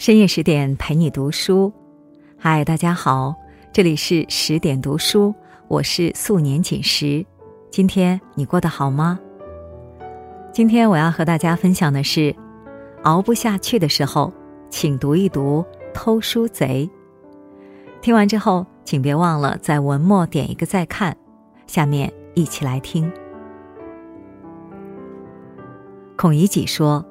深夜十点陪你读书，嗨，大家好，这里是十点读书，我是素年锦时。今天你过得好吗？今天我要和大家分享的是，熬不下去的时候，请读一读《偷书贼》。听完之后，请别忘了在文末点一个再看。下面一起来听。孔乙己说：“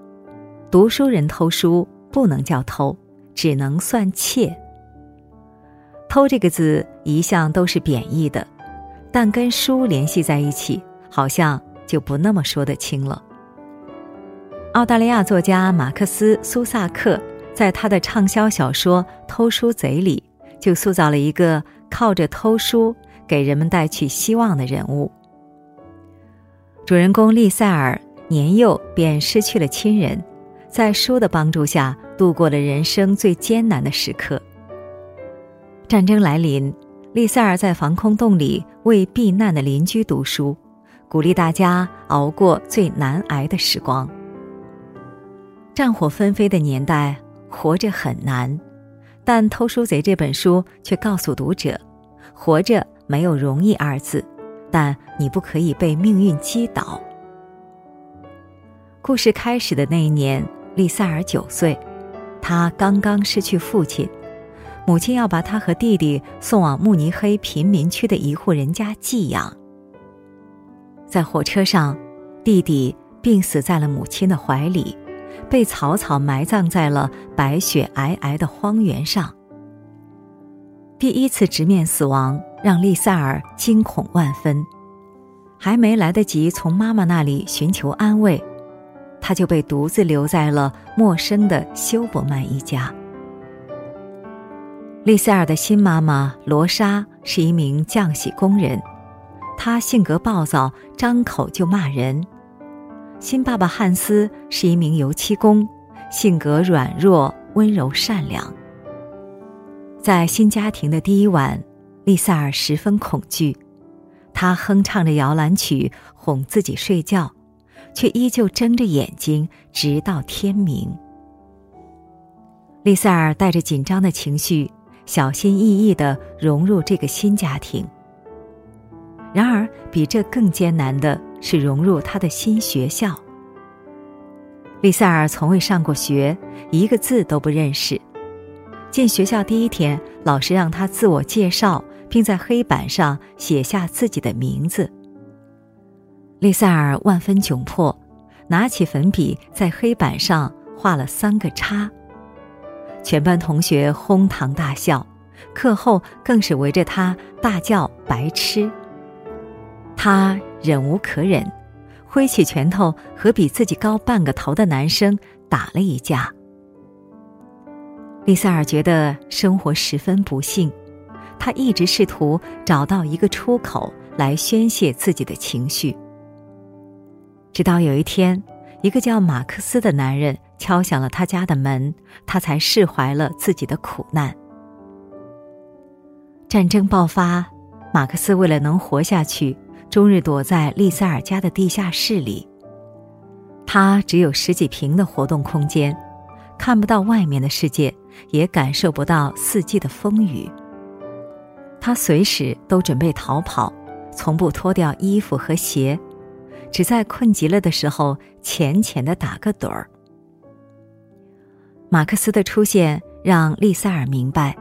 读书人偷书。”不能叫偷，只能算窃。偷这个字一向都是贬义的，但跟书联系在一起，好像就不那么说得清了。澳大利亚作家马克思·苏萨克在他的畅销小说《偷书贼》里，就塑造了一个靠着偷书给人们带去希望的人物。主人公利塞尔年幼便失去了亲人。在书的帮助下，度过了人生最艰难的时刻。战争来临，利塞尔在防空洞里为避难的邻居读书，鼓励大家熬过最难挨的时光。战火纷飞的年代，活着很难，但《偷书贼》这本书却告诉读者：活着没有容易二字，但你不可以被命运击倒。故事开始的那一年。利塞尔九岁，他刚刚失去父亲，母亲要把他和弟弟送往慕尼黑贫民区的一户人家寄养。在火车上，弟弟病死在了母亲的怀里，被草草埋葬在了白雪皑皑的荒原上。第一次直面死亡，让利塞尔惊恐万分，还没来得及从妈妈那里寻求安慰。他就被独自留在了陌生的休伯曼一家。丽塞尔的新妈妈罗莎是一名浆洗工人，她性格暴躁，张口就骂人。新爸爸汉斯是一名油漆工，性格软弱、温柔善良。在新家庭的第一晚，丽塞尔十分恐惧，他哼唱着摇篮曲哄自己睡觉。却依旧睁着眼睛，直到天明。丽塞尔带着紧张的情绪，小心翼翼的融入这个新家庭。然而，比这更艰难的是融入他的新学校。丽塞尔从未上过学，一个字都不认识。进学校第一天，老师让他自我介绍，并在黑板上写下自己的名字。利塞尔万分窘迫，拿起粉笔在黑板上画了三个叉。全班同学哄堂大笑，课后更是围着他大叫“白痴”。他忍无可忍，挥起拳头和比自己高半个头的男生打了一架。利塞尔觉得生活十分不幸，他一直试图找到一个出口来宣泄自己的情绪。直到有一天，一个叫马克思的男人敲响了他家的门，他才释怀了自己的苦难。战争爆发，马克思为了能活下去，终日躲在利塞尔家的地下室里。他只有十几平的活动空间，看不到外面的世界，也感受不到四季的风雨。他随时都准备逃跑，从不脱掉衣服和鞋。只在困极了的时候，浅浅的打个盹儿。马克思的出现让利塞尔明白，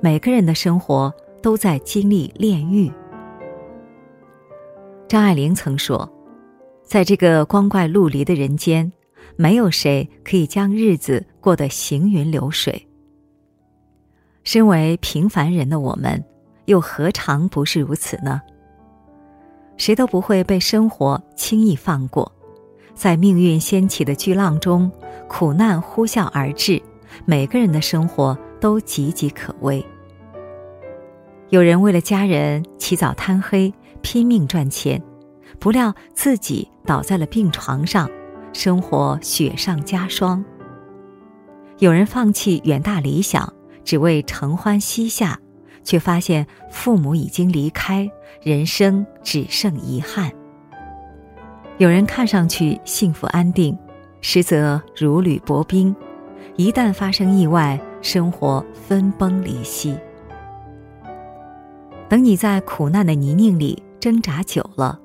每个人的生活都在经历炼狱。张爱玲曾说，在这个光怪陆离的人间，没有谁可以将日子过得行云流水。身为平凡人的我们，又何尝不是如此呢？谁都不会被生活轻易放过，在命运掀起的巨浪中，苦难呼啸而至，每个人的生活都岌岌可危。有人为了家人起早贪黑，拼命赚钱，不料自己倒在了病床上，生活雪上加霜。有人放弃远大理想，只为承欢膝下。却发现父母已经离开，人生只剩遗憾。有人看上去幸福安定，实则如履薄冰，一旦发生意外，生活分崩离析。等你在苦难的泥泞里挣扎久了，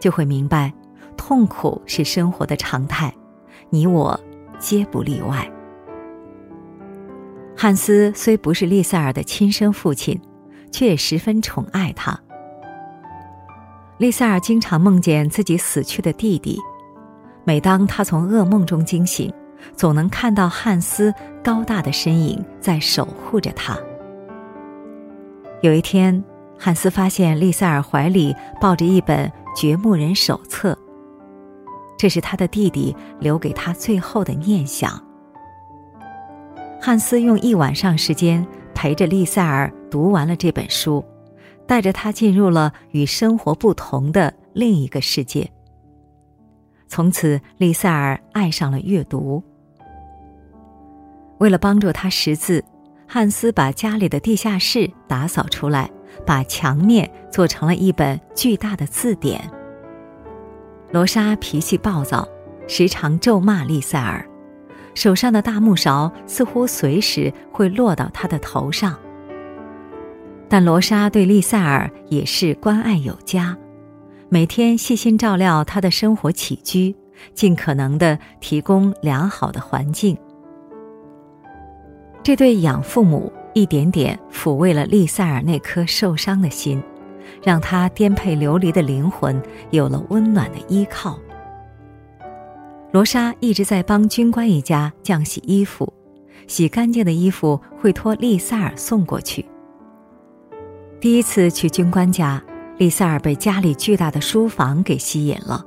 就会明白，痛苦是生活的常态，你我皆不例外。汉斯虽不是利塞尔的亲生父亲，却也十分宠爱他。利塞尔经常梦见自己死去的弟弟，每当他从噩梦中惊醒，总能看到汉斯高大的身影在守护着他。有一天，汉斯发现利塞尔怀里抱着一本《掘墓人手册》，这是他的弟弟留给他最后的念想。汉斯用一晚上时间陪着丽塞尔读完了这本书，带着他进入了与生活不同的另一个世界。从此，丽塞尔爱上了阅读。为了帮助他识字，汉斯把家里的地下室打扫出来，把墙面做成了一本巨大的字典。罗莎脾气暴躁，时常咒骂丽塞尔。手上的大木勺似乎随时会落到他的头上，但罗莎对丽塞尔也是关爱有加，每天细心照料他的生活起居，尽可能的提供良好的环境。这对养父母一点点抚慰了丽塞尔那颗受伤的心，让他颠沛流离的灵魂有了温暖的依靠。罗莎一直在帮军官一家浆洗衣服，洗干净的衣服会托丽塞尔送过去。第一次去军官家，丽塞尔被家里巨大的书房给吸引了。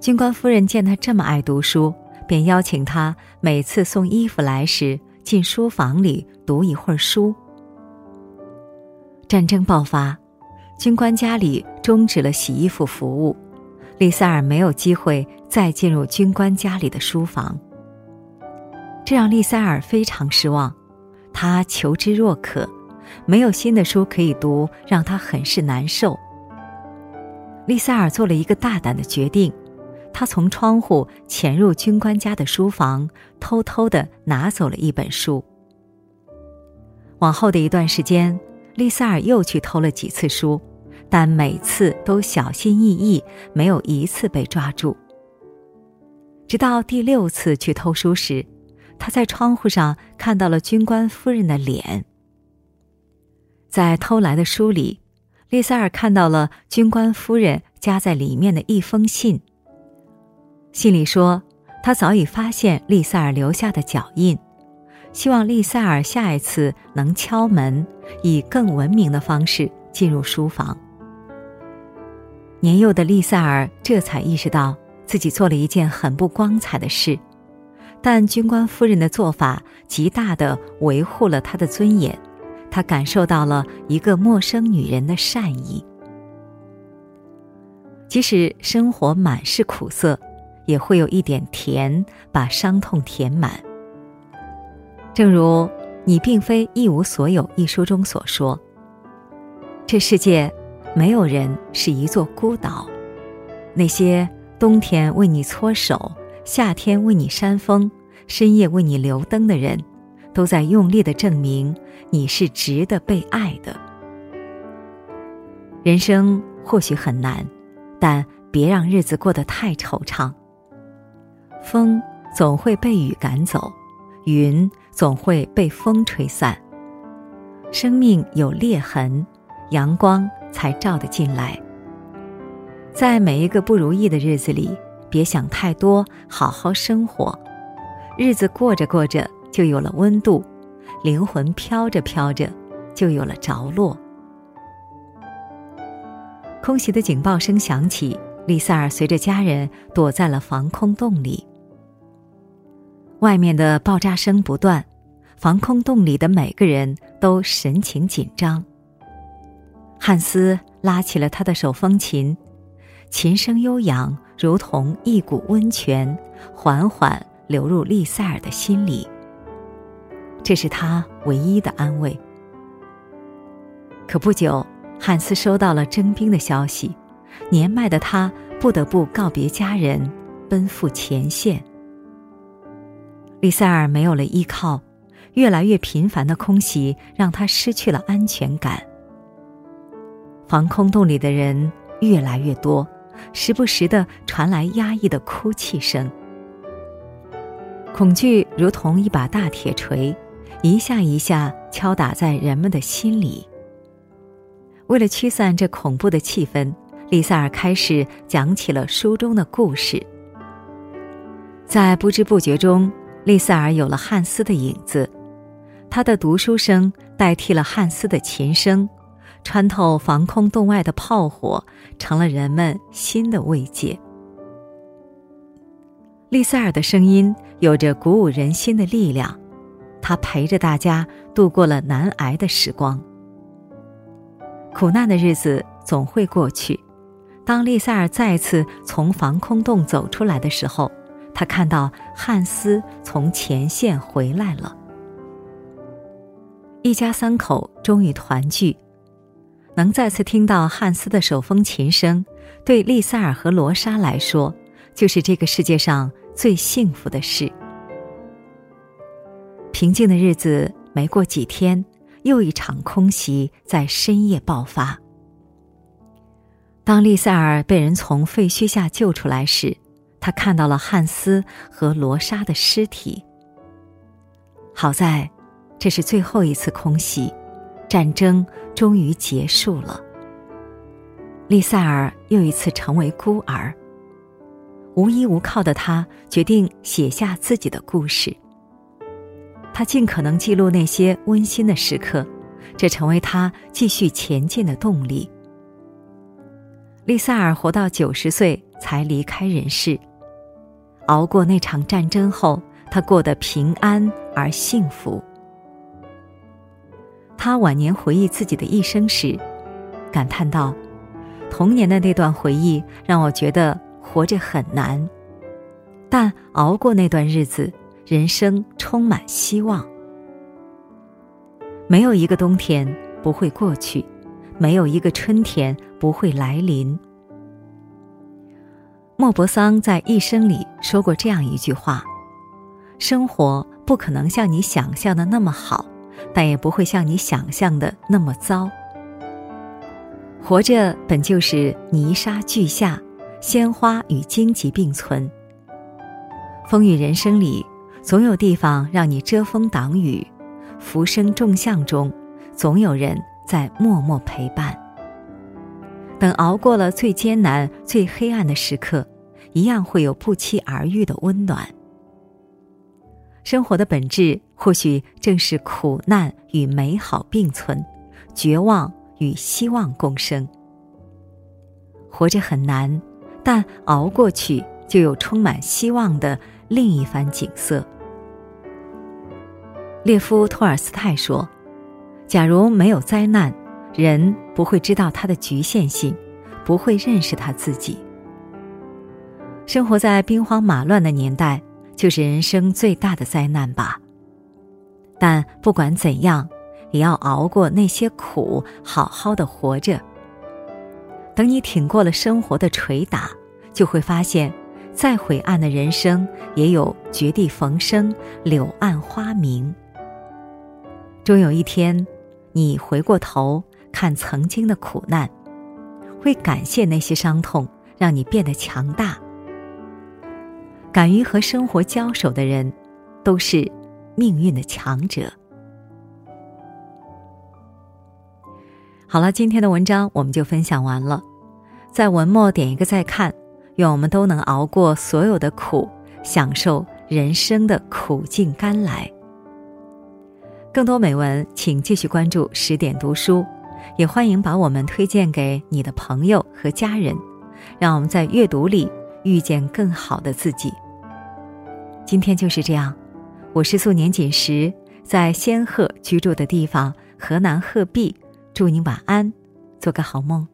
军官夫人见他这么爱读书，便邀请他每次送衣服来时进书房里读一会儿书。战争爆发，军官家里终止了洗衣服服务。丽塞尔没有机会再进入军官家里的书房，这让丽塞尔非常失望。他求知若渴，没有新的书可以读，让他很是难受。丽塞尔做了一个大胆的决定，他从窗户潜入军官家的书房，偷偷的拿走了一本书。往后的一段时间，丽塞尔又去偷了几次书。但每次都小心翼翼，没有一次被抓住。直到第六次去偷书时，他在窗户上看到了军官夫人的脸。在偷来的书里，丽塞尔看到了军官夫人夹在里面的一封信。信里说，他早已发现丽塞尔留下的脚印，希望丽塞尔下一次能敲门，以更文明的方式进入书房。年幼的丽塞尔这才意识到自己做了一件很不光彩的事，但军官夫人的做法极大的维护了他的尊严，他感受到了一个陌生女人的善意。即使生活满是苦涩，也会有一点甜把伤痛填满。正如《你并非一无所有》一书中所说，这世界。没有人是一座孤岛，那些冬天为你搓手、夏天为你扇风、深夜为你留灯的人，都在用力的证明你是值得被爱的。人生或许很难，但别让日子过得太惆怅。风总会被雨赶走，云总会被风吹散。生命有裂痕，阳光。才照得进来。在每一个不如意的日子里，别想太多，好好生活。日子过着过着，就有了温度；灵魂飘着飘着，就有了着落。空袭的警报声响起，丽萨尔随着家人躲在了防空洞里。外面的爆炸声不断，防空洞里的每个人都神情紧张。汉斯拉起了他的手风琴，琴声悠扬，如同一股温泉，缓缓流入利塞尔的心里。这是他唯一的安慰。可不久，汉斯收到了征兵的消息，年迈的他不得不告别家人，奔赴前线。利塞尔没有了依靠，越来越频繁的空袭让他失去了安全感。防空洞里的人越来越多，时不时的传来压抑的哭泣声。恐惧如同一把大铁锤，一下一下敲打在人们的心里。为了驱散这恐怖的气氛，丽塞尔开始讲起了书中的故事。在不知不觉中，丽塞尔有了汉斯的影子，他的读书声代替了汉斯的琴声，穿透防空洞外的炮火，成了人们新的慰藉。利塞尔的声音有着鼓舞人心的力量，他陪着大家度过了难挨的时光。苦难的日子总会过去。当利塞尔再次从防空洞走出来的时候，他看到汉斯从前线回来了。一家三口终于团聚，能再次听到汉斯的手风琴声，对利塞尔和罗莎来说，就是这个世界上最幸福的事。平静的日子没过几天。又一场空袭在深夜爆发。当利塞尔被人从废墟下救出来时，他看到了汉斯和罗莎的尸体。好在，这是最后一次空袭，战争终于结束了。利塞尔又一次成为孤儿。无依无靠的他决定写下自己的故事。他尽可能记录那些温馨的时刻，这成为他继续前进的动力。利塞尔活到九十岁才离开人世。熬过那场战争后，他过得平安而幸福。他晚年回忆自己的一生时，感叹道：“童年的那段回忆让我觉得活着很难，但熬过那段日子。”人生充满希望，没有一个冬天不会过去，没有一个春天不会来临。莫泊桑在一生里说过这样一句话：“生活不可能像你想象的那么好，但也不会像你想象的那么糟。活着本就是泥沙俱下，鲜花与荆棘并存。风雨人生里。”总有地方让你遮风挡雨，浮生众相中，总有人在默默陪伴。等熬过了最艰难、最黑暗的时刻，一样会有不期而遇的温暖。生活的本质或许正是苦难与美好并存，绝望与希望共生。活着很难，但熬过去就有充满希望的另一番景色。列夫·托尔斯泰说：“假如没有灾难，人不会知道他的局限性，不会认识他自己。生活在兵荒马乱的年代，就是人生最大的灾难吧。但不管怎样，也要熬过那些苦，好好的活着。等你挺过了生活的捶打，就会发现，再晦暗的人生，也有绝地逢生，柳暗花明。”终有一天，你回过头看曾经的苦难，会感谢那些伤痛，让你变得强大。敢于和生活交手的人，都是命运的强者。好了，今天的文章我们就分享完了，在文末点一个再看，愿我们都能熬过所有的苦，享受人生的苦尽甘来。更多美文，请继续关注十点读书，也欢迎把我们推荐给你的朋友和家人，让我们在阅读里遇见更好的自己。今天就是这样，我是素年锦时，在仙鹤居住的地方河南鹤壁，祝您晚安，做个好梦。